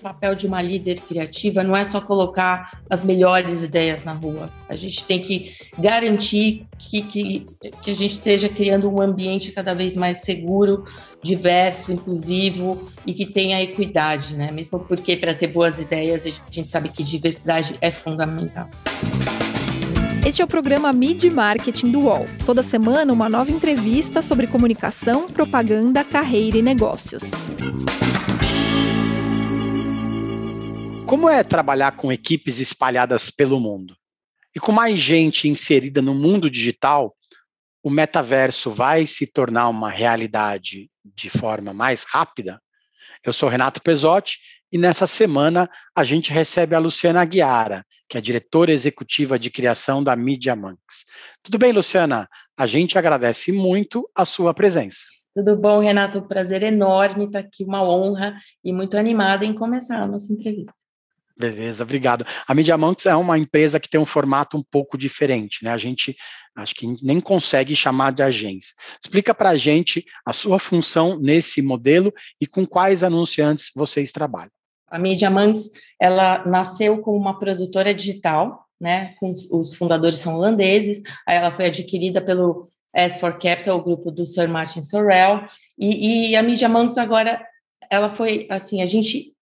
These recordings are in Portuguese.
O papel de uma líder criativa não é só colocar as melhores ideias na rua. A gente tem que garantir que, que, que a gente esteja criando um ambiente cada vez mais seguro, diverso, inclusivo e que tenha equidade, né? Mesmo porque para ter boas ideias a gente sabe que diversidade é fundamental. Este é o programa Mid Marketing do UOL. Toda semana, uma nova entrevista sobre comunicação, propaganda, carreira e negócios. Como é trabalhar com equipes espalhadas pelo mundo? E com mais gente inserida no mundo digital, o metaverso vai se tornar uma realidade de forma mais rápida? Eu sou Renato Pesotti e nessa semana a gente recebe a Luciana Aguiara, que é diretora executiva de criação da Media Monks. Tudo bem, Luciana? A gente agradece muito a sua presença. Tudo bom, Renato? Prazer enorme estar aqui, uma honra e muito animada em começar a nossa entrevista. Beleza, obrigado. A Media Monks é uma empresa que tem um formato um pouco diferente, né? A gente acho que nem consegue chamar de agência. Explica para a gente a sua função nesse modelo e com quais anunciantes vocês trabalham. A Media Monks, ela nasceu como uma produtora digital, né? Os fundadores são holandeses. Aí ela foi adquirida pelo S4 Capital, o grupo do Sir Martin Sorrell. E, e a Media Monks agora, ela foi assim, a gente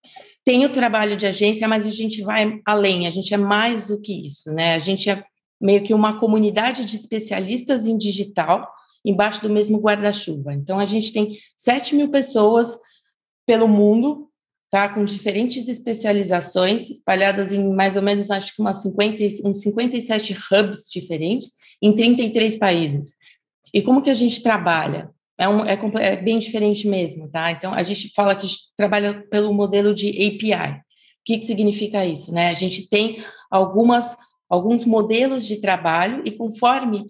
tem o trabalho de agência, mas a gente vai além, a gente é mais do que isso, né? A gente é meio que uma comunidade de especialistas em digital embaixo do mesmo guarda-chuva. Então, a gente tem 7 mil pessoas pelo mundo, tá? Com diferentes especializações, espalhadas em mais ou menos, acho que umas 50, uns 57 hubs diferentes, em 33 países. E como que a gente trabalha? É, um, é, é, bem diferente mesmo, tá? Então, a gente fala que trabalha pelo modelo de API. O que, que significa isso, né? A gente tem algumas, alguns modelos de trabalho e conforme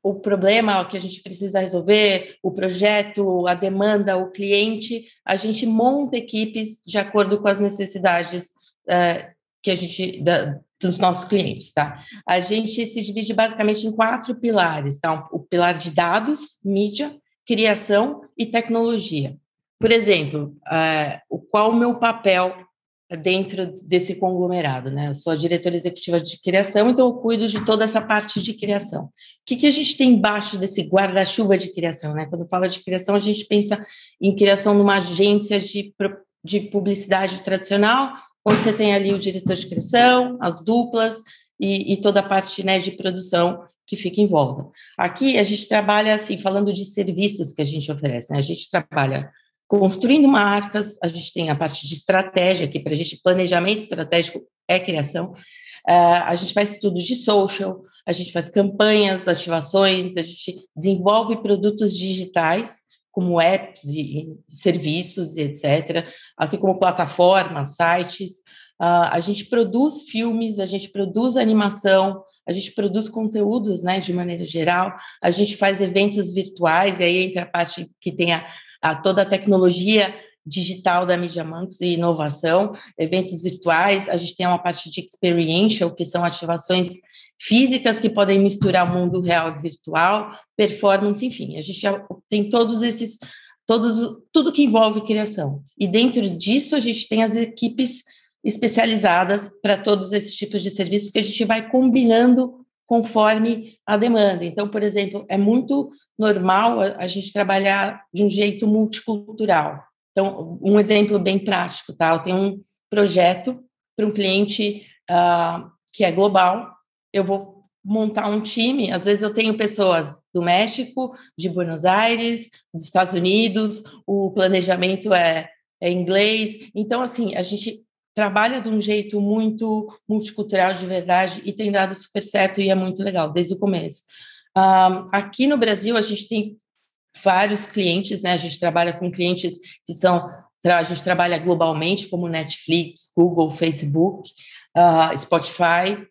o problema que a gente precisa resolver, o projeto, a demanda, o cliente, a gente monta equipes de acordo com as necessidades uh, que a gente da, dos nossos clientes, tá? A gente se divide basicamente em quatro pilares, tá? O pilar de dados, mídia, criação e tecnologia. Por exemplo, uh, qual o meu papel dentro desse conglomerado, né? Eu sou a diretora executiva de criação, então eu cuido de toda essa parte de criação. O que, que a gente tem embaixo desse guarda-chuva de criação, né? Quando fala de criação, a gente pensa em criação numa agência de, de publicidade tradicional, onde você tem ali o diretor de criação, as duplas e, e toda a parte né, de produção que fica em volta. Aqui a gente trabalha assim, falando de serviços que a gente oferece, né? A gente trabalha construindo marcas, a gente tem a parte de estratégia, que para a gente planejamento estratégico é criação, uh, a gente faz estudos de social, a gente faz campanhas, ativações, a gente desenvolve produtos digitais, como apps e, serviços e etc., assim como plataformas, sites, Uh, a gente produz filmes, a gente produz animação, a gente produz conteúdos, né, de maneira geral, a gente faz eventos virtuais, e aí entra a parte que tem a, a toda a tecnologia digital da Media Monks e inovação, eventos virtuais, a gente tem uma parte de experiential, que são ativações físicas que podem misturar o mundo real e virtual, performance, enfim, a gente tem todos esses, todos, tudo que envolve criação. E dentro disso a gente tem as equipes especializadas para todos esses tipos de serviços que a gente vai combinando conforme a demanda. Então, por exemplo, é muito normal a, gente trabalhar de um jeito multicultural. Então, um exemplo bem prático, tá? Eu tenho um projeto para um cliente uh, que é global. Eu vou montar um time. Às vezes eu tenho pessoas do México, de Buenos Aires, dos Estados Unidos. O planejamento é, é inglês. Então, assim, a gente trabalha de um jeito muito multicultural de verdade e tem dado super certo e é muito legal desde o começo. Um, aqui no Brasil a gente tem vários clientes, né? A gente trabalha com clientes que são a gente trabalha globalmente como Netflix, Google, Facebook, uh, Spotify,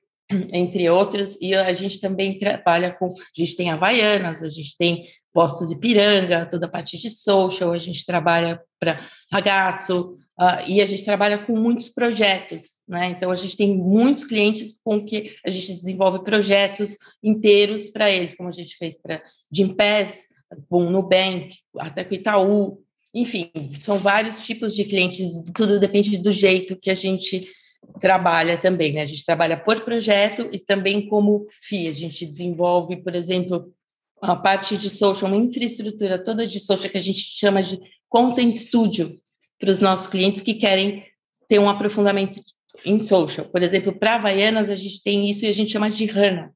entre outros, e a gente também trabalha com, a gente tem Havaianas, a gente tem Postos Ipiranga, toda a parte de social, a gente trabalha para Ragazzo, Uh, e a gente trabalha com muitos projetos, né? Então a gente tem muitos clientes com que a gente desenvolve projetos inteiros para eles, como a gente fez para Gimpass, com o Nubank, até com Itaú. enfim, são vários tipos de clientes, tudo depende do jeito que a gente trabalha também, né? A gente trabalha por projeto e também como FII. A gente desenvolve, por exemplo, a parte de social, uma infraestrutura toda de social que a gente chama de Content Studio para os nossos clientes que querem ter um aprofundamento em social. Por exemplo, para Havaianas, a gente tem isso e a gente chama de HANA.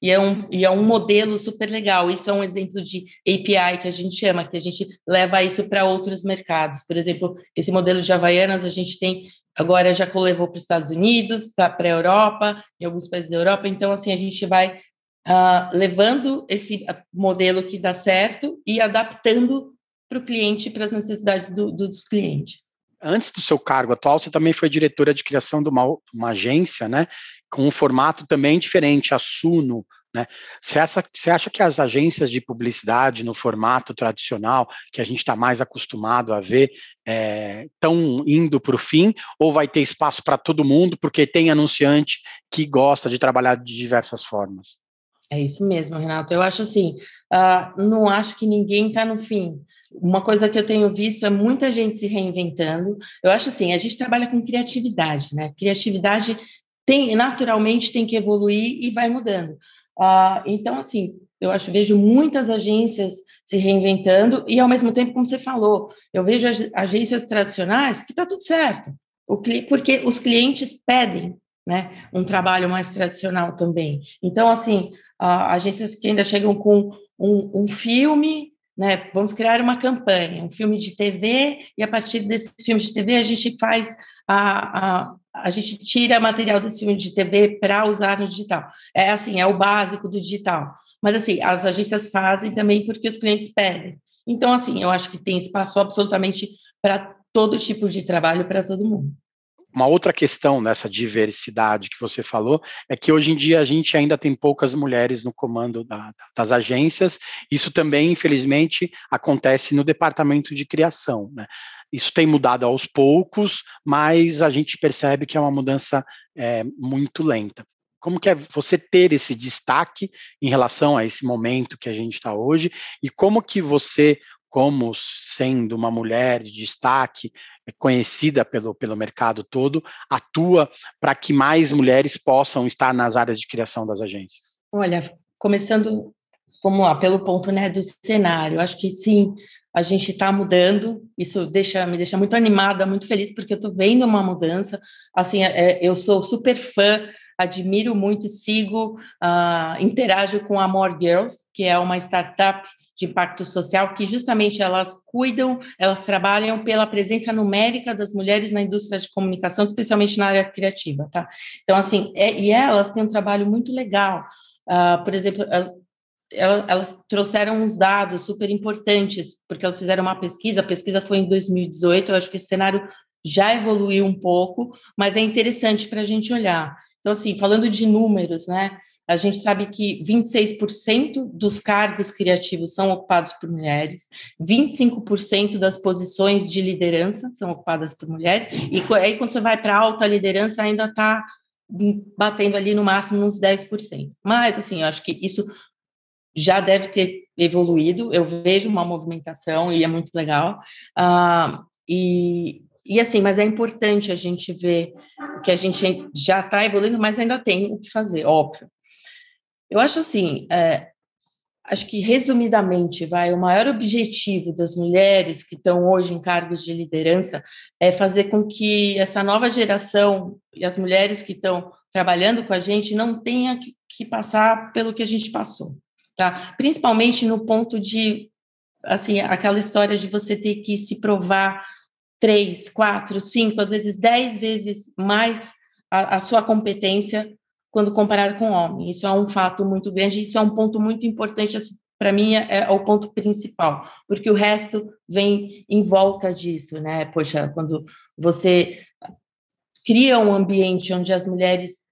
E é, um, e é um modelo super legal. Isso é um exemplo de API que a gente chama, que a gente leva isso para outros mercados. Por exemplo, esse modelo de Havaianas a gente tem, agora já levou para os Estados Unidos, tá para a Europa, em alguns países da Europa. Então, assim, a gente vai uh, levando esse modelo que dá certo e adaptando para o cliente, para as necessidades do, dos clientes. Antes do seu cargo atual, você também foi diretora de criação de uma, uma agência, né? Com um formato também diferente, a Suno, né? Você, acha, você acha que as agências de publicidade no formato tradicional, que a gente está mais acostumado a ver, estão é, indo para o fim, ou vai ter espaço para todo mundo, porque tem anunciante que gosta de trabalhar de diversas formas? É isso mesmo, Renato. Eu acho assim, uh, não acho que ninguém está no fim. Uma coisa que eu tenho visto é muita gente se reinventando. Eu acho assim, a gente trabalha com criatividade, né? Criatividade tem naturalmente tem que evoluir e vai mudando. Uh, então, assim, eu acho vejo muitas agências se reinventando e ao mesmo tempo, como você falou, eu vejo agências tradicionais que está tudo certo, o, porque os clientes pedem né, um trabalho mais tradicional também. Então, assim, uh, agências que ainda chegam com um, um filme né? Vamos criar uma campanha, um filme de TV, e a partir desse filme de TV a gente faz a, a, a gente tira material desse filme de TV para usar no digital. É assim, é o básico do digital. Mas assim, as agências fazem também porque os clientes pedem. Então, assim, eu acho que tem espaço absolutamente para todo tipo de trabalho para todo mundo. Uma outra questão nessa diversidade que você falou é que hoje em dia a gente ainda tem poucas mulheres no comando da, das agências. Isso também, infelizmente, acontece no departamento de criação. Né? Isso tem mudado aos poucos, mas a gente percebe que é uma mudança é, muito lenta. Como que é você ter esse destaque em relação a esse momento que a gente está hoje e como que você como sendo uma mulher de destaque, é conhecida pelo, pelo mercado todo, atua para que mais mulheres possam estar nas áreas de criação das agências? Olha, começando, vamos lá, pelo ponto né, do cenário, acho que sim, a gente está mudando, isso deixa, me deixa muito animada, muito feliz, porque eu estou vendo uma mudança, assim, é, eu sou super fã, admiro muito, sigo, uh, interajo com a More Girls, que é uma startup de impacto social, que justamente elas cuidam, elas trabalham pela presença numérica das mulheres na indústria de comunicação, especialmente na área criativa, tá? Então, assim, é, e elas têm um trabalho muito legal. Uh, por exemplo, elas, elas trouxeram uns dados super importantes, porque elas fizeram uma pesquisa, a pesquisa foi em 2018, eu acho que esse cenário já evoluiu um pouco, mas é interessante para a gente olhar. Então, assim, falando de números, né, a gente sabe que 26% dos cargos criativos são ocupados por mulheres, 25% das posições de liderança são ocupadas por mulheres, e aí quando você vai para alta liderança ainda está batendo ali no máximo uns 10%. Mas, assim, eu acho que isso já deve ter evoluído, eu vejo uma movimentação e é muito legal. Uh, e, e assim, mas é importante a gente ver que a gente já está evoluindo, mas ainda tem o que fazer, óbvio. Eu acho assim, é, acho que resumidamente, vai, o maior objetivo das mulheres que estão hoje em cargos de liderança é fazer com que essa nova geração e as mulheres que estão trabalhando com a gente não tenha que passar pelo que a gente passou, tá? Principalmente no ponto de, assim, aquela história de você ter que se provar três, quatro, cinco, às vezes dez vezes mais a, a sua competência quando comparado com homem. Isso é um fato muito grande, isso é um ponto muito importante, assim, para mim é, é, o ponto principal, porque o resto vem em volta disso, né? Poxa, quando você cria um ambiente onde as mulheres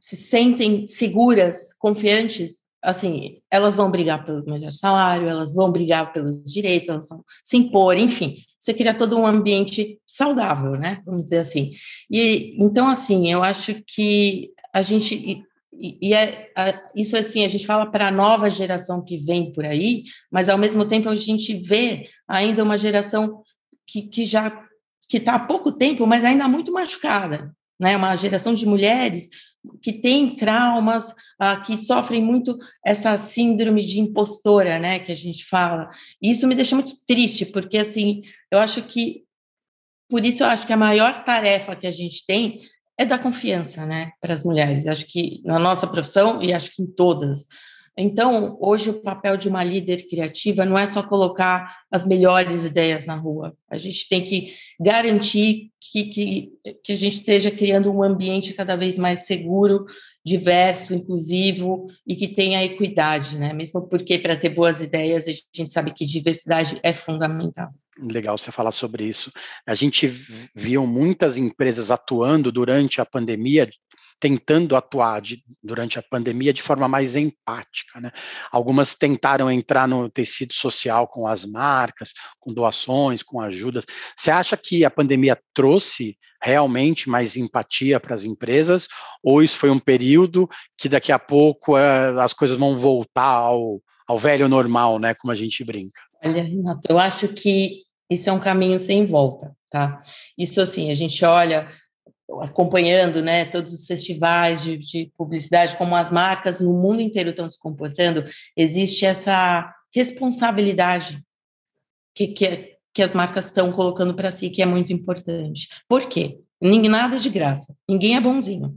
se sentem seguras, confiantes, assim, elas vão brigar pelo melhor salário, elas vão brigar pelos direitos, elas vão se impor, enfim, você cria todo um ambiente saudável, né? Vamos dizer assim. E então, assim, eu acho que a gente e, e é, a, isso assim a gente fala para a nova geração que vem por aí, mas ao mesmo tempo a gente vê ainda uma geração que, que já que está há pouco tempo, mas ainda muito machucada, né? Uma geração de mulheres que tem traumas, ah, que sofrem muito essa síndrome de impostora, né, que a gente fala. E isso me deixa muito triste, porque assim, eu acho que por isso eu acho que a maior tarefa que a gente tem é dar confiança, né, para as mulheres. Acho que na nossa profissão e acho que em todas. Então, hoje o papel de uma líder criativa não é só colocar as melhores ideias na rua. A gente tem que garantir que, que, que a gente esteja criando um ambiente cada vez mais seguro, diverso, inclusivo e que tenha equidade, né? Mesmo porque para ter boas ideias a gente sabe que diversidade é fundamental. Legal você falar sobre isso. A gente viu muitas empresas atuando durante a pandemia tentando atuar de, durante a pandemia de forma mais empática. Né? Algumas tentaram entrar no tecido social com as marcas, com doações, com ajudas. Você acha que a pandemia trouxe realmente mais empatia para as empresas, ou isso foi um período que daqui a pouco é, as coisas vão voltar ao, ao velho normal, né? Como a gente brinca? Olha, Renato, eu acho que isso é um caminho sem volta, tá? Isso assim, a gente olha acompanhando né, todos os festivais de, de, publicidade, como as marcas no mundo inteiro estão se comportando, existe essa responsabilidade que, que, que as marcas estão colocando para si, que é muito importante. Por quê? Nada de graça, ninguém é bonzinho.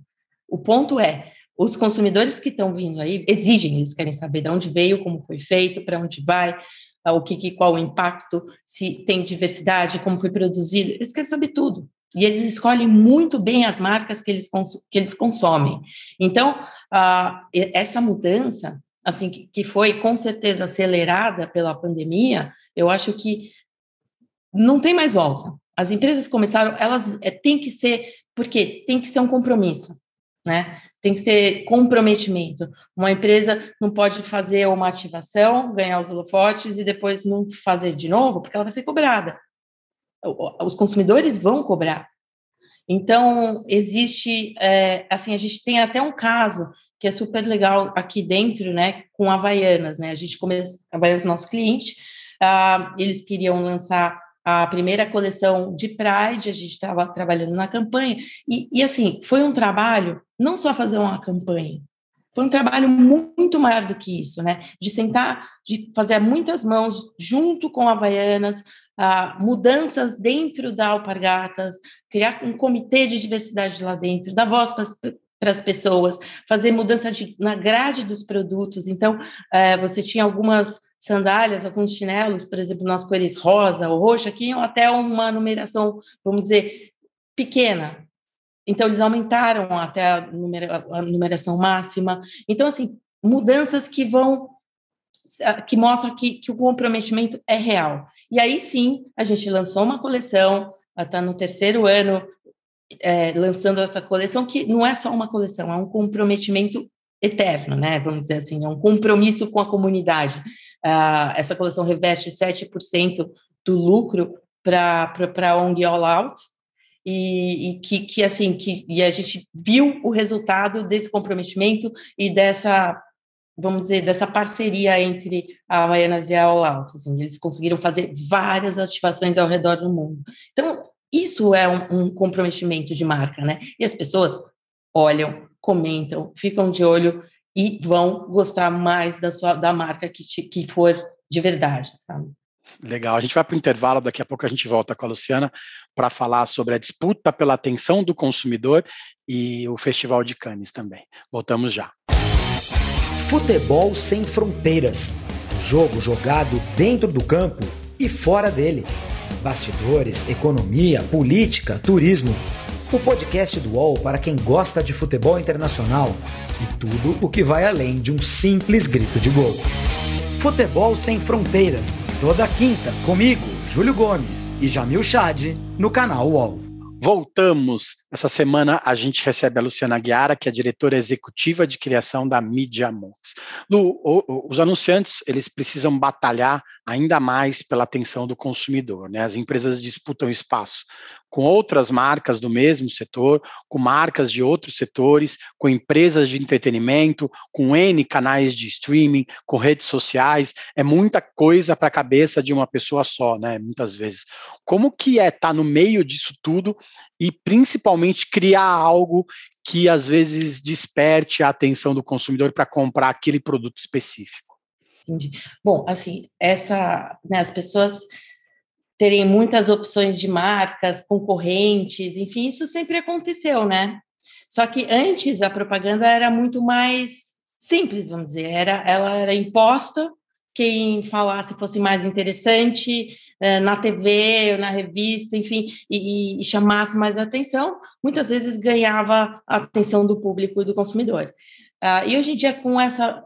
O ponto é, os consumidores que estão vindo aí exigem, eles querem saber de onde veio, como foi feito, para onde vai, o que, qual o impacto, se tem diversidade, como foi produzido, eles querem saber tudo e eles escolhem muito bem as marcas que eles, que eles consomem. Então, essa mudança, assim, que, que foi com certeza acelerada pela pandemia, eu acho que não tem mais volta. As empresas começaram, elas é, tem que ser, porque tem que ser um compromisso, né? Tem que ter comprometimento. Uma empresa não pode fazer uma ativação, ganhar os holofotes e depois não fazer de novo, porque ela vai ser cobrada os consumidores vão cobrar. Então, existe, é, assim, a gente tem até um caso que é super legal aqui dentro, né, com Havaianas, né, a gente começou, Havaianas nosso cliente, ah, eles queriam lançar a primeira coleção de Pride, a gente estava trabalhando na campanha, e, e, assim, foi um trabalho, não só fazer uma campanha, foi um trabalho muito maior do que isso, né, de sentar, de fazer muitas mãos junto com Havaianas, ah, mudanças dentro da Alpargatas, criar um comitê de diversidade lá dentro, dar voz para as pessoas, fazer mudança de, na grade dos produtos. Então, eh, você tinha algumas sandálias, alguns chinelos, por exemplo, nas cores rosa ou roxa, que iam até uma numeração, vamos dizer, pequena. Então, eles aumentaram até a, numera, a numeração máxima. Então, assim, mudanças que vão que mostram que, que o comprometimento é real. E aí sim, a gente lançou uma coleção, está no terceiro ano é, lançando essa coleção, que não é só uma coleção, é um comprometimento eterno, né? Vamos dizer assim, é um compromisso com a comunidade. Uh, essa coleção reveste 7% do lucro para a ONG All Out, e, e, que, que assim que e a gente viu o resultado desse comprometimento e dessa vamos dizer, dessa parceria entre a Havaianas e a All Out. Assim, eles conseguiram fazer várias ativações ao redor do mundo. Então, isso é um, um comprometimento de marca, né? E as pessoas olham, comentam, ficam de olho e vão gostar mais da sua da marca que, te, que for de verdade, sabe? Legal, a gente vai para o intervalo, daqui a pouco a gente volta com a Luciana para falar sobre a disputa pela atenção do consumidor e o Festival de Cannes também. Voltamos já. Futebol sem fronteiras. Jogo jogado dentro do campo e fora dele. Bastidores, economia, política, turismo. O podcast do UOL para quem gosta de futebol internacional e tudo o que vai além de um simples grito de gol. Futebol sem fronteiras. Toda quinta comigo, Júlio Gomes e Jamil Chad no canal UOL. Voltamos. Essa semana a gente recebe a Luciana Guiara, que é diretora executiva de criação da Media Monks. Lu, os anunciantes eles precisam batalhar ainda mais pela atenção do consumidor. Né? As empresas disputam espaço com outras marcas do mesmo setor, com marcas de outros setores, com empresas de entretenimento, com N canais de streaming, com redes sociais, é muita coisa para a cabeça de uma pessoa só, né? Muitas vezes. Como que é estar tá no meio disso tudo e principalmente criar algo que às vezes desperte a atenção do consumidor para comprar aquele produto específico? Entendi. Bom, assim, essa, né, as pessoas terem muitas opções de marcas, concorrentes, enfim, isso sempre aconteceu, né? Só que antes a propaganda era muito mais simples, vamos dizer, era, ela era imposta, quem falasse fosse mais interessante eh, na TV, na revista, enfim, e, e, chamasse mais atenção, muitas vezes ganhava a atenção do público e do consumidor. Ah, e hoje em dia, com essa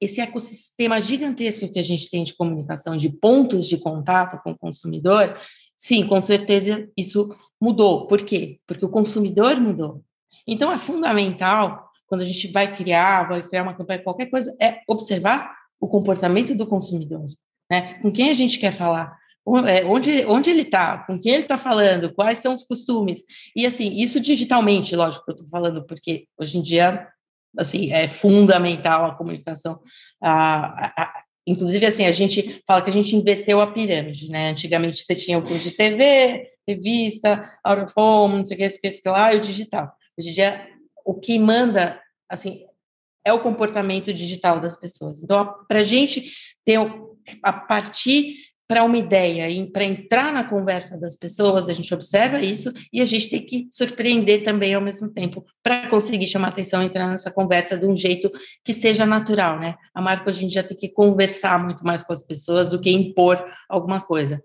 esse ecossistema gigantesco que a gente tem de comunicação, de pontos de contato com o consumidor, sim, com certeza isso mudou. Por quê? Porque o consumidor mudou. Então, é fundamental, quando a gente vai criar, vai criar uma campanha, qualquer coisa, é observar o comportamento do consumidor. Né? Com quem a gente quer falar? É, onde, onde ele está, com quem ele está falando, quais são os costumes. E, assim, isso digitalmente, lógico que eu estou falando, porque hoje em dia assim, é fundamental a comunicação. A, a, inclusive, assim, a gente fala que a gente inverteu a pirâmide, né? Antigamente você tinha o curso de TV, revista, out of home, não sei o que, isso, lá, e o digital. Hoje em dia, o que manda, assim, é o comportamento digital das pessoas. Então, para a gente ter, a partir para uma ideia para entrar na conversa das pessoas, a gente observa isso e a gente tem que surpreender também ao mesmo tempo para conseguir chamar atenção e entrar nessa conversa de um jeito que seja natural, né? A marca hoje em dia tem que conversar muito mais com as pessoas do que impor alguma coisa.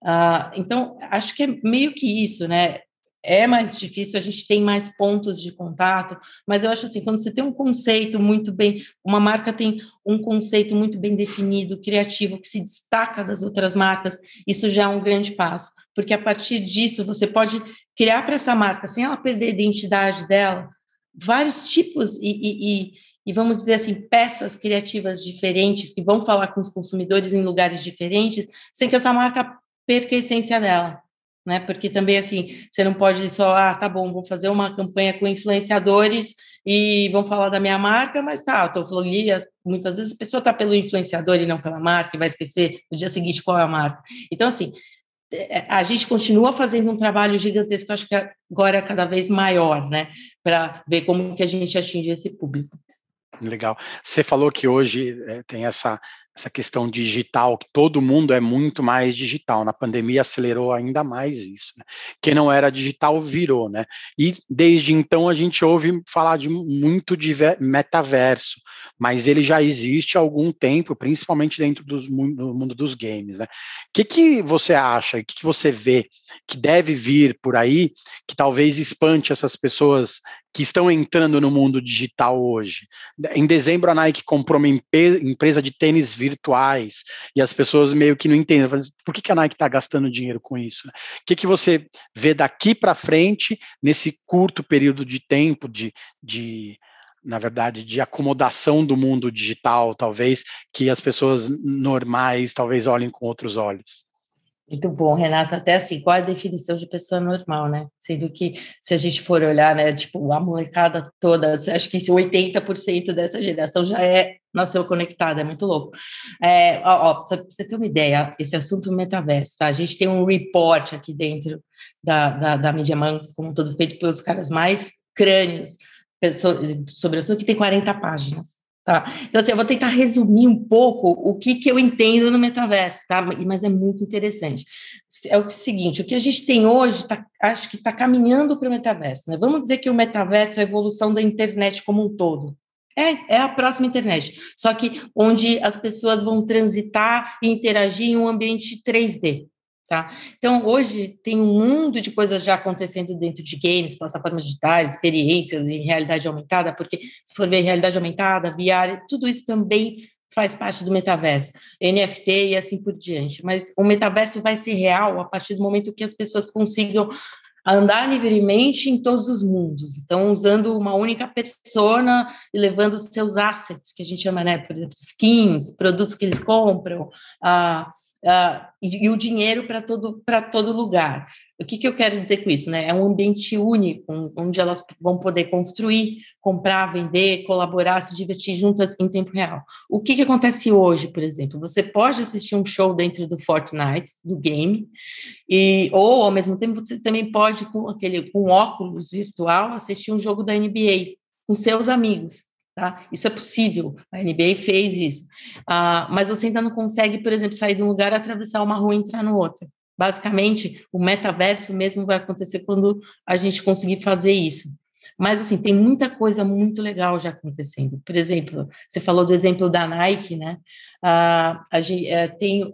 Uh, então, acho que é meio que isso, né? É mais difícil, a gente tem mais pontos de contato, mas eu acho assim, quando você tem um conceito muito bem, uma marca tem um conceito muito bem definido, criativo, que se destaca das outras marcas, isso já é um grande passo, porque a partir disso você pode criar para essa marca, sem ela perder a identidade dela, vários tipos e, e, e, e vamos dizer assim, peças criativas diferentes que vão falar com os consumidores em lugares diferentes, sem que essa marca perca a essência dela né? Porque também assim, você não pode só, ah, tá bom, vou fazer uma campanha com influenciadores e vão falar da minha marca, mas tá, eu tô falando ali, muitas vezes a pessoa tá pelo influenciador e não pela marca, e vai esquecer no dia seguinte qual é a marca. Então, assim, é, a gente continua fazendo um trabalho gigantesco, acho que agora é cada vez maior, né? Para ver como que a gente atinge esse público. Legal. Você falou que hoje é, tem essa essa questão digital, que todo mundo é muito mais digital. Na pandemia acelerou ainda mais isso. Né? Quem não era digital virou, né? E desde então a gente ouve falar de muito de metaverso, mas ele já existe há algum tempo, principalmente dentro do mundo, do mundo dos games, né? O que, que você acha, o que, que você vê que deve vir por aí, que talvez espante essas pessoas que estão entrando no mundo digital hoje? Em dezembro a Nike comprou uma empresa de tênis virtuais e as pessoas meio que não entendem. Por que, que a Nike está gastando dinheiro com isso? O que, que você vê daqui para frente, nesse curto período de tempo, de, de na verdade, de acomodação do mundo digital, talvez, que as pessoas normais talvez olhem com outros olhos? Muito bom, Renato. Até assim, qual a definição de pessoa normal, né? Sendo que, se a gente for olhar, né, tipo, a molecada toda, acho que 80% dessa geração já é nasceu conectada, é muito louco. É, ó, ó, pra você ter uma ideia, esse assunto metaverso, tá? A gente tem um report aqui dentro da, da, da Media Monks, como todo feito pelos caras mais crânios sobre o assunto, que tem 40 páginas. Tá? Então, assim, eu vou tentar resumir um pouco o que, que eu entendo no metaverso, tá? Mas é muito interessante. É o seguinte: o que a gente tem hoje, tá, acho que está caminhando para o metaverso. Né? Vamos dizer que o metaverso é a evolução da internet como um todo. É, é a próxima internet, só que onde as pessoas vão transitar e interagir em um ambiente 3D. Tá? Então, hoje tem um mundo de coisas já acontecendo dentro de games, plataformas digitais, experiências em realidade aumentada, porque se for ver realidade aumentada, VR, tudo isso também faz parte do metaverso, NFT e assim por diante. Mas o metaverso vai ser real a partir do momento que as pessoas consigam andar livremente em todos os mundos. Então, usando uma única persona e levando os seus assets, que a gente chama, né, por exemplo, skins, produtos que eles compram, ah, uh, e, e, o dinheiro para todo, todo lugar. O que, que eu quero dizer com isso? Né? É um ambiente único, onde elas vão poder construir, comprar, vender, colaborar, se divertir juntas em tempo real. O que, que acontece hoje, por exemplo? Você pode assistir um show dentro do Fortnite, do game, e, ou, ao mesmo tempo, você também pode, com aquele com óculos virtual, assistir um jogo da NBA com seus amigos. Tá? Isso é possível, a NBA fez isso. Ah, mas você ainda não consegue, por exemplo, sair de um lugar, atravessar uma rua e entrar no outro. Basicamente, o metaverso mesmo vai acontecer quando a gente conseguir fazer isso. Mas, assim, tem muita coisa muito legal já acontecendo. Por exemplo, você falou do exemplo da Nike, né? Ah, a gente, é, tem,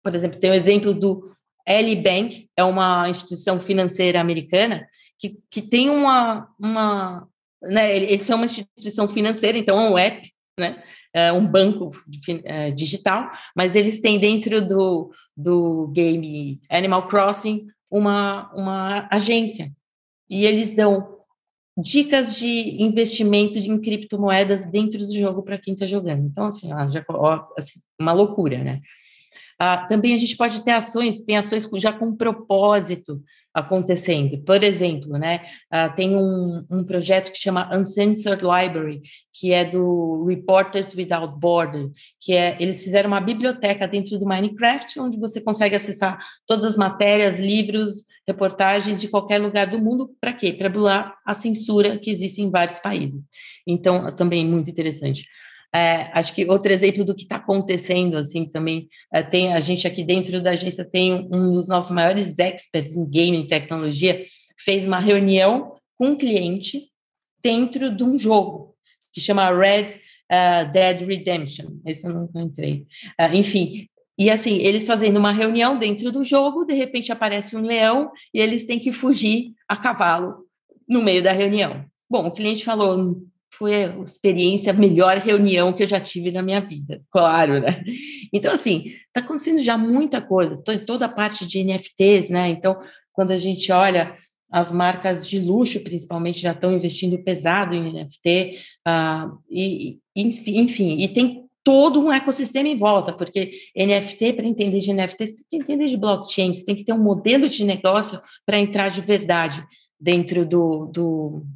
por exemplo, tem o exemplo do L Bank, é uma instituição financeira americana que, que tem uma, uma, né, eles são uma instituição financeira, então é um app, né, é um banco é, digital, mas eles têm dentro do, do game Animal Crossing uma, uma agência, e eles dão dicas de investimento em criptomoedas dentro do jogo para quem está jogando. Então, assim, ó, já, ó, assim, uma loucura, né? Ah, também a gente pode ter ações, tem ações já com propósito, acontecendo. Por exemplo, né, uh, tem um, um, projeto que chama Uncensored Library, que é do Reporters Without Borders, que é eles fizeram uma biblioteca dentro do Minecraft, onde você consegue acessar todas as matérias, livros, reportagens de qualquer lugar do mundo. Para quê? Para bular a censura que existe em vários países. Então, também muito interessante. É, acho que outro exemplo do que está acontecendo, assim, também é, tem a gente aqui dentro da agência tem um dos nossos maiores experts em game e tecnologia, fez uma reunião com um cliente dentro de um jogo que chama Red uh, Dead Redemption. Esse eu não entrei. Uh, enfim, e assim, eles fazendo uma reunião dentro do jogo, de repente aparece um leão e eles têm que fugir a cavalo no meio da reunião. Bom, o cliente falou: foi a experiência, a melhor reunião que eu já tive na minha vida, claro, né? Então, assim, está acontecendo já muita coisa, toda a parte de NFTs, né? Então, quando a gente olha as marcas de luxo, principalmente, já estão investindo pesado em NFT, uh, ah, e, enfim, e tem todo um ecossistema em volta, porque NFT, para entender de NFT, você tem que entender de blockchain, você tem que ter um modelo de negócio para entrar de verdade dentro do, do,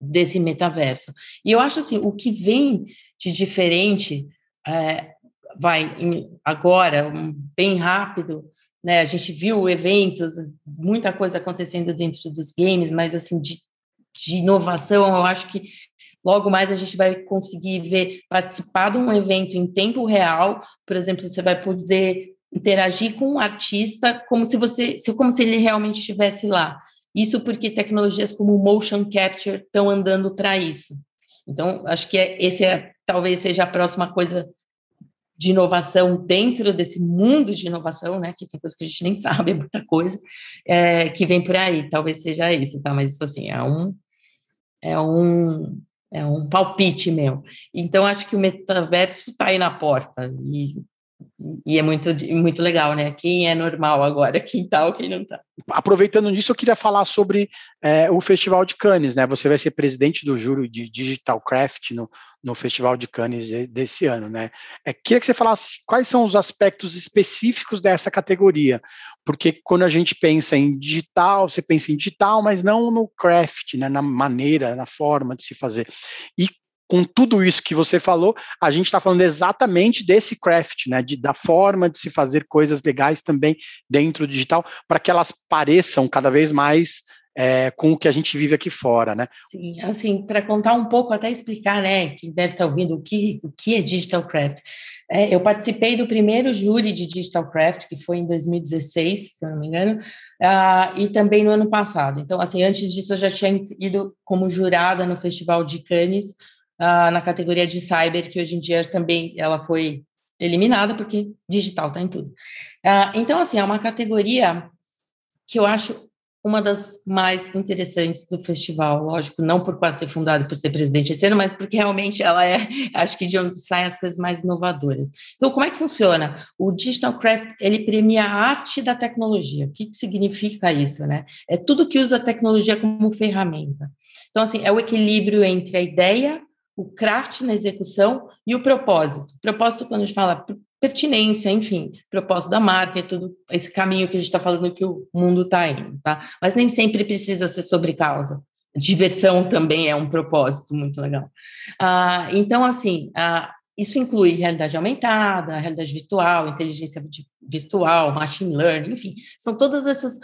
desse metaverso. E eu acho assim, o que vem de diferente, é, vai em, agora, um, bem rápido, né? A gente viu eventos, muita coisa acontecendo dentro dos games, mas assim, de, de inovação, eu acho que logo mais a gente vai conseguir ver, participar de um evento em tempo real, por exemplo, você vai poder interagir com um artista como se você, como se ele realmente estivesse lá. Isso porque tecnologias como motion capture estão andando para isso. Então, acho que é, esse é, talvez seja a próxima coisa de inovação dentro desse mundo de inovação, né? Que tem coisa que a gente nem sabe, é muita coisa é, que vem por aí. Talvez seja isso, tá? Mas isso assim é um é um é um palpite meu. Então acho que o metaverso está aí na porta e e é muito, muito legal, né? Quem é normal agora, quem tá ou quem não tá. Aproveitando nisso, eu queria falar sobre é, o Festival de Cannes, né? Você vai ser presidente do júri de Digital Craft no, no Festival de Cannes desse ano, né? É, queria que você falasse quais são os aspectos específicos dessa categoria, porque quando a gente pensa em digital, você pensa em digital, mas não no craft, né? Na maneira, na forma de se fazer. E com tudo isso que você falou, a gente está falando exatamente desse craft, né, de, da forma de se fazer coisas legais também dentro do digital, para que elas pareçam cada vez mais é, com o que a gente vive aqui fora, né? Sim, assim, para contar um pouco, até explicar, né, que deve estar tá ouvindo o que, o que é Digital Craft. É, eu participei do primeiro júri de Digital Craft, que foi em 2016, se não me engano, uh, e também no ano passado. Então, assim, antes disso eu já tinha ido como jurada no Festival de Cannes, uh, na categoria de cyber, que hoje em dia também ela foi eliminada, porque digital está em tudo. Uh, então, assim, é uma categoria que eu acho uma das mais interessantes do festival, lógico, não por quase ter fundado, por ser presidente esse ano, mas porque realmente ela é, acho que de onde saem as coisas mais inovadoras. Então, como é que funciona? O Digital Craft, ele premia a arte da tecnologia. O que, que significa isso, né? É tudo que usa a tecnologia como ferramenta. Então, assim, é o equilíbrio entre a ideia, o craft na execução e o propósito. Propósito, quando a gente fala pertinência, enfim, propósito da marca, é tudo esse caminho que a gente está falando que o mundo está indo, tá? Mas nem sempre precisa ser sobre causa. Diversão também é um propósito muito legal. Ah, então, assim, ah, isso inclui realidade aumentada, realidade virtual, inteligência virtual, machine learning, enfim, são todas essas,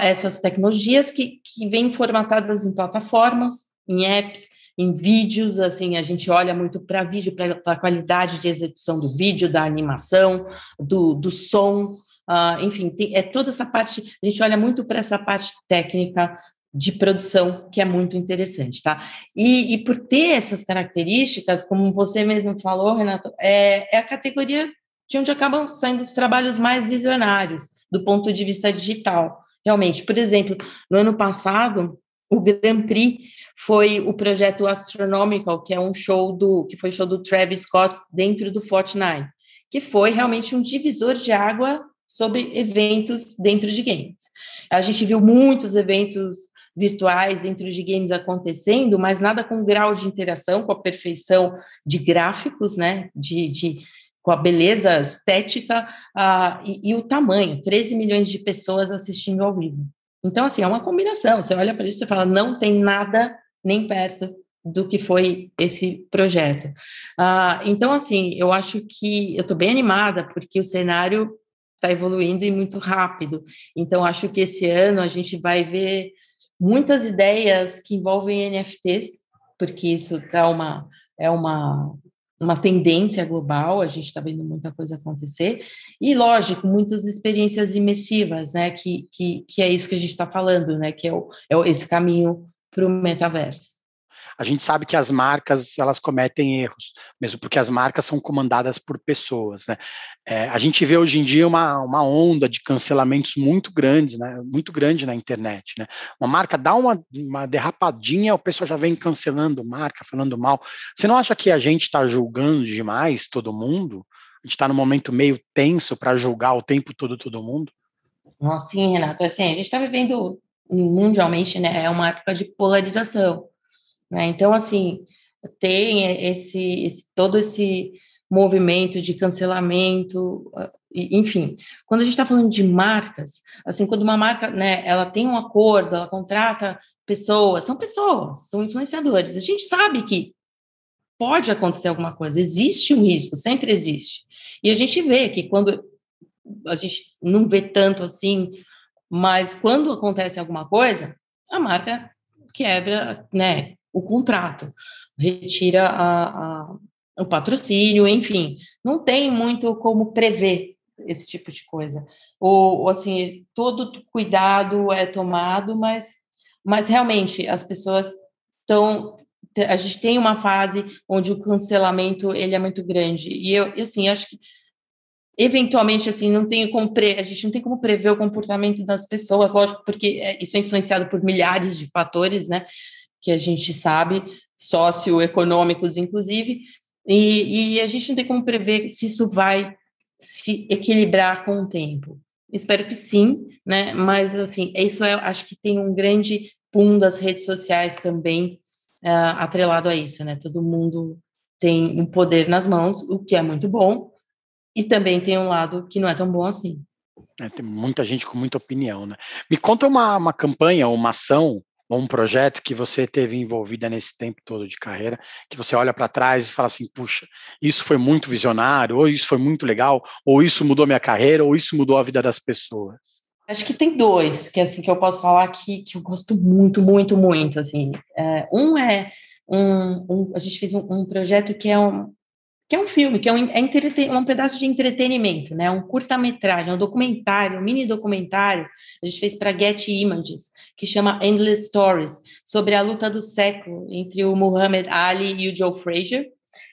essas tecnologias que, que vêm formatadas em plataformas, em apps, em vídeos, assim, a gente olha muito para vídeo, para a qualidade de execução do vídeo, da animação, do, do som, uh, enfim, tem, é toda essa parte, a gente olha muito para essa parte técnica de produção, que é muito interessante, tá? E, e, por ter essas características, como você mesmo falou, Renato, é, é a categoria de onde acabam saindo os trabalhos mais visionários, do ponto de vista digital. Realmente, por exemplo, no ano passado, o Grand Prix foi o projeto Astronomical, que é um show do que foi show do Travis Scott dentro do Fortnite, que foi realmente um divisor de água sobre eventos dentro de games. A gente viu muitos eventos virtuais dentro de games acontecendo, mas nada com grau de interação, com a perfeição de gráficos, né, de, de com a beleza estética uh, e, e, o tamanho, 13 milhões de pessoas assistindo ao vivo. Então, assim, é uma combinação. Você olha para isso e fala, não tem nada nem perto do que foi esse projeto. Ah, então, assim, eu acho que eu estou bem animada, porque o cenário está evoluindo e muito rápido. Então, acho que esse ano a gente vai ver muitas ideias que envolvem NFTs, porque isso tá uma, é uma uma tendência global, a gente está vendo muita coisa acontecer, e lógico, muitas experiências imersivas, né, que, que, que é isso que a gente está falando, né, que é, o, é esse caminho para o metaverso. A gente sabe que as marcas elas cometem erros, mesmo porque as marcas são comandadas por pessoas, né? É, a gente vê hoje em dia uma, uma onda de cancelamentos muito grandes, né? Muito grande na internet, né? Uma marca dá uma, uma derrapadinha, o pessoal já vem cancelando marca, falando mal. Você não acha que a gente está julgando demais todo mundo? A gente está num momento meio tenso para julgar o tempo todo todo mundo? Nossa, sim, Renato. Assim, a gente está vivendo mundialmente, né? É uma época de polarização. Né? Então, assim, tem esse, esse, todo esse movimento de cancelamento, enfim. Quando a gente está falando de marcas, assim, quando uma marca, né, ela tem um acordo, ela contrata pessoas, são pessoas, são influenciadores. A gente sabe que pode acontecer alguma coisa, existe um risco, sempre existe. E a gente vê que quando a gente não vê tanto assim, mas quando acontece alguma coisa, a marca quebra, né, o contrato, retira a, a, o patrocínio, enfim, não tem muito como prever esse tipo de coisa. Ou, assim, todo cuidado é tomado, mas, mas realmente as pessoas estão a gente tem uma fase onde o cancelamento ele é muito grande. E eu assim acho que eventualmente assim não tem como pre, a gente não tem como prever o comportamento das pessoas lógico porque é, isso é influenciado por milhares de fatores né que a gente sabe, socioeconômicos, inclusive, e, e, a gente não tem como prever se isso vai se equilibrar com o tempo. Espero que sim, né? Mas assim, isso é, acho que tem um grande boom das redes sociais também uh, atrelado a isso, né? Todo mundo tem um poder nas mãos, o que é muito bom, e também tem um lado que não é tão bom assim. É, tem muita gente com muita opinião, né? Me conta uma, uma campanha, uma ação ou um projeto que você teve envolvida nesse tempo todo de carreira, que você olha para trás e fala assim, puxa, isso foi muito visionário, ou isso foi muito legal, ou isso mudou minha carreira, ou isso mudou a vida das pessoas? Acho que tem dois que assim que eu posso falar que, que eu gosto muito, muito, muito. Assim, é, um é um, um, a gente fez um, um projeto que é um, que é um filme, que é um, é um pedaço de entretenimento, né? Um curta-metragem, um documentário, um mini documentário, a gente fez para Get Images, que chama Endless Stories, sobre a luta do século entre o Muhammad Ali e o Joe Frazier.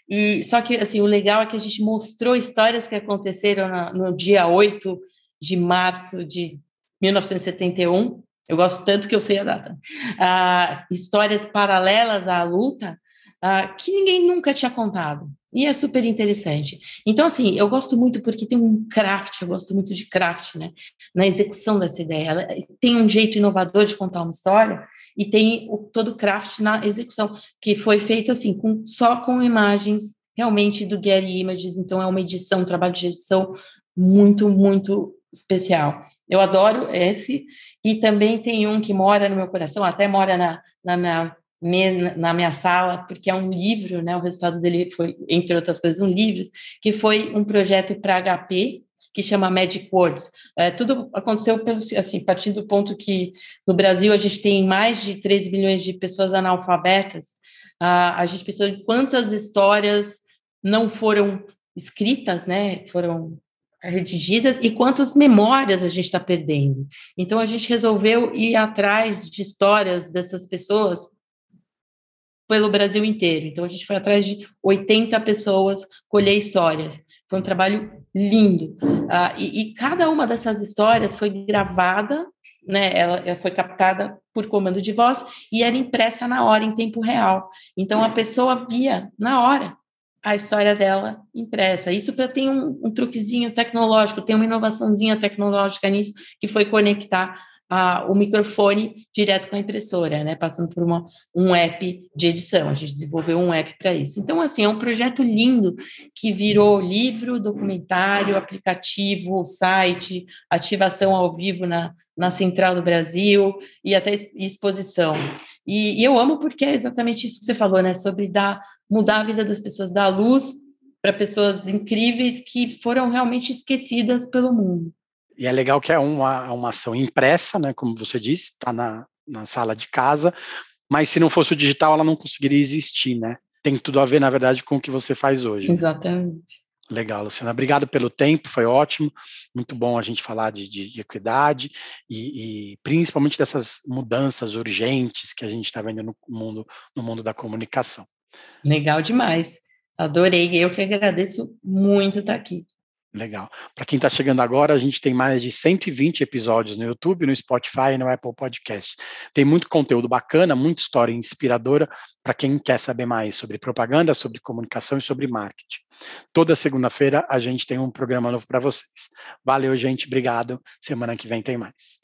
E só que assim, o legal é que a gente mostrou histórias que aconteceram na, no dia 8 de março de 1971. Eu gosto tanto que eu sei a data. Ah, histórias paralelas à luta ah, que ninguém nunca tinha contado. E é super interessante. Então, assim, eu gosto muito porque tem um craft, eu gosto muito de craft, né? Na execução dessa ideia. Ela tem um jeito inovador de contar uma história e tem o, todo o craft na execução, que foi feito, assim, com, só com imagens realmente do Getty Images, então é uma edição, um trabalho de edição muito, muito especial. Eu adoro esse, e também tem um que mora no meu coração, até mora na, na minha na minha sala, porque é um livro, né? O resultado dele foi, entre outras coisas, um livro, que foi um projeto para HP, que chama Magic Words. É, tudo aconteceu pelo, assim, partindo do ponto que no Brasil a gente tem mais de 13 milhões de pessoas analfabetas, a, a gente pensou em quantas histórias não foram escritas, né, foram redigidas e quantas memórias a gente está perdendo. Então a gente resolveu ir atrás de histórias dessas pessoas pelo Brasil inteiro. Então a gente foi atrás de 80 pessoas colher histórias. Foi um trabalho lindo. Uh, e, e, cada uma dessas histórias foi gravada, né? Ela, ela, foi captada por comando de voz e era impressa na hora, em tempo real. Então a pessoa via na hora a história dela impressa. Isso tem um, um, truquezinho tecnológico, tem uma inovaçãozinha tecnológica nisso que foi conectar a, o microfone direto com a impressora, né? Passando por uma, um app de edição. A gente desenvolveu um app para isso. Então, assim, é um projeto lindo que virou livro, documentário, aplicativo, site, ativação ao vivo na, na Central do Brasil e até exposição. E, e eu amo porque é exatamente isso que você falou, né? Sobre dar, mudar a vida das pessoas, dar luz para pessoas incríveis que foram realmente esquecidas pelo mundo. E é legal que é uma, uma ação impressa, né, como você disse, está na, na sala de casa, mas se não fosse o digital, ela não conseguiria existir, né? Tem tudo a ver, na verdade, com o que você faz hoje. Exatamente. Legal, Luciana. Obrigado pelo tempo, foi ótimo. Muito bom a gente falar de, de, de equidade e, e, principalmente dessas mudanças urgentes que a gente está vendo no mundo, no mundo da comunicação. Legal demais. Adorei. Eu que agradeço muito estar aqui. Legal. Para quem está chegando agora, a gente tem mais de 120 episódios no YouTube, no Spotify e no Apple Podcasts. Tem muito conteúdo bacana, muita história inspiradora para quem quer saber mais sobre propaganda, sobre comunicação e sobre marketing. Toda segunda-feira a gente tem um programa novo para vocês. Valeu, gente. Obrigado. Semana que vem tem mais.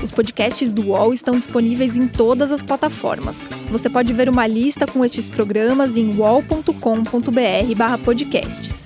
Os podcasts do UOL estão disponíveis em todas as plataformas. Você pode ver uma lista com estes programas em wall.com.br/podcasts.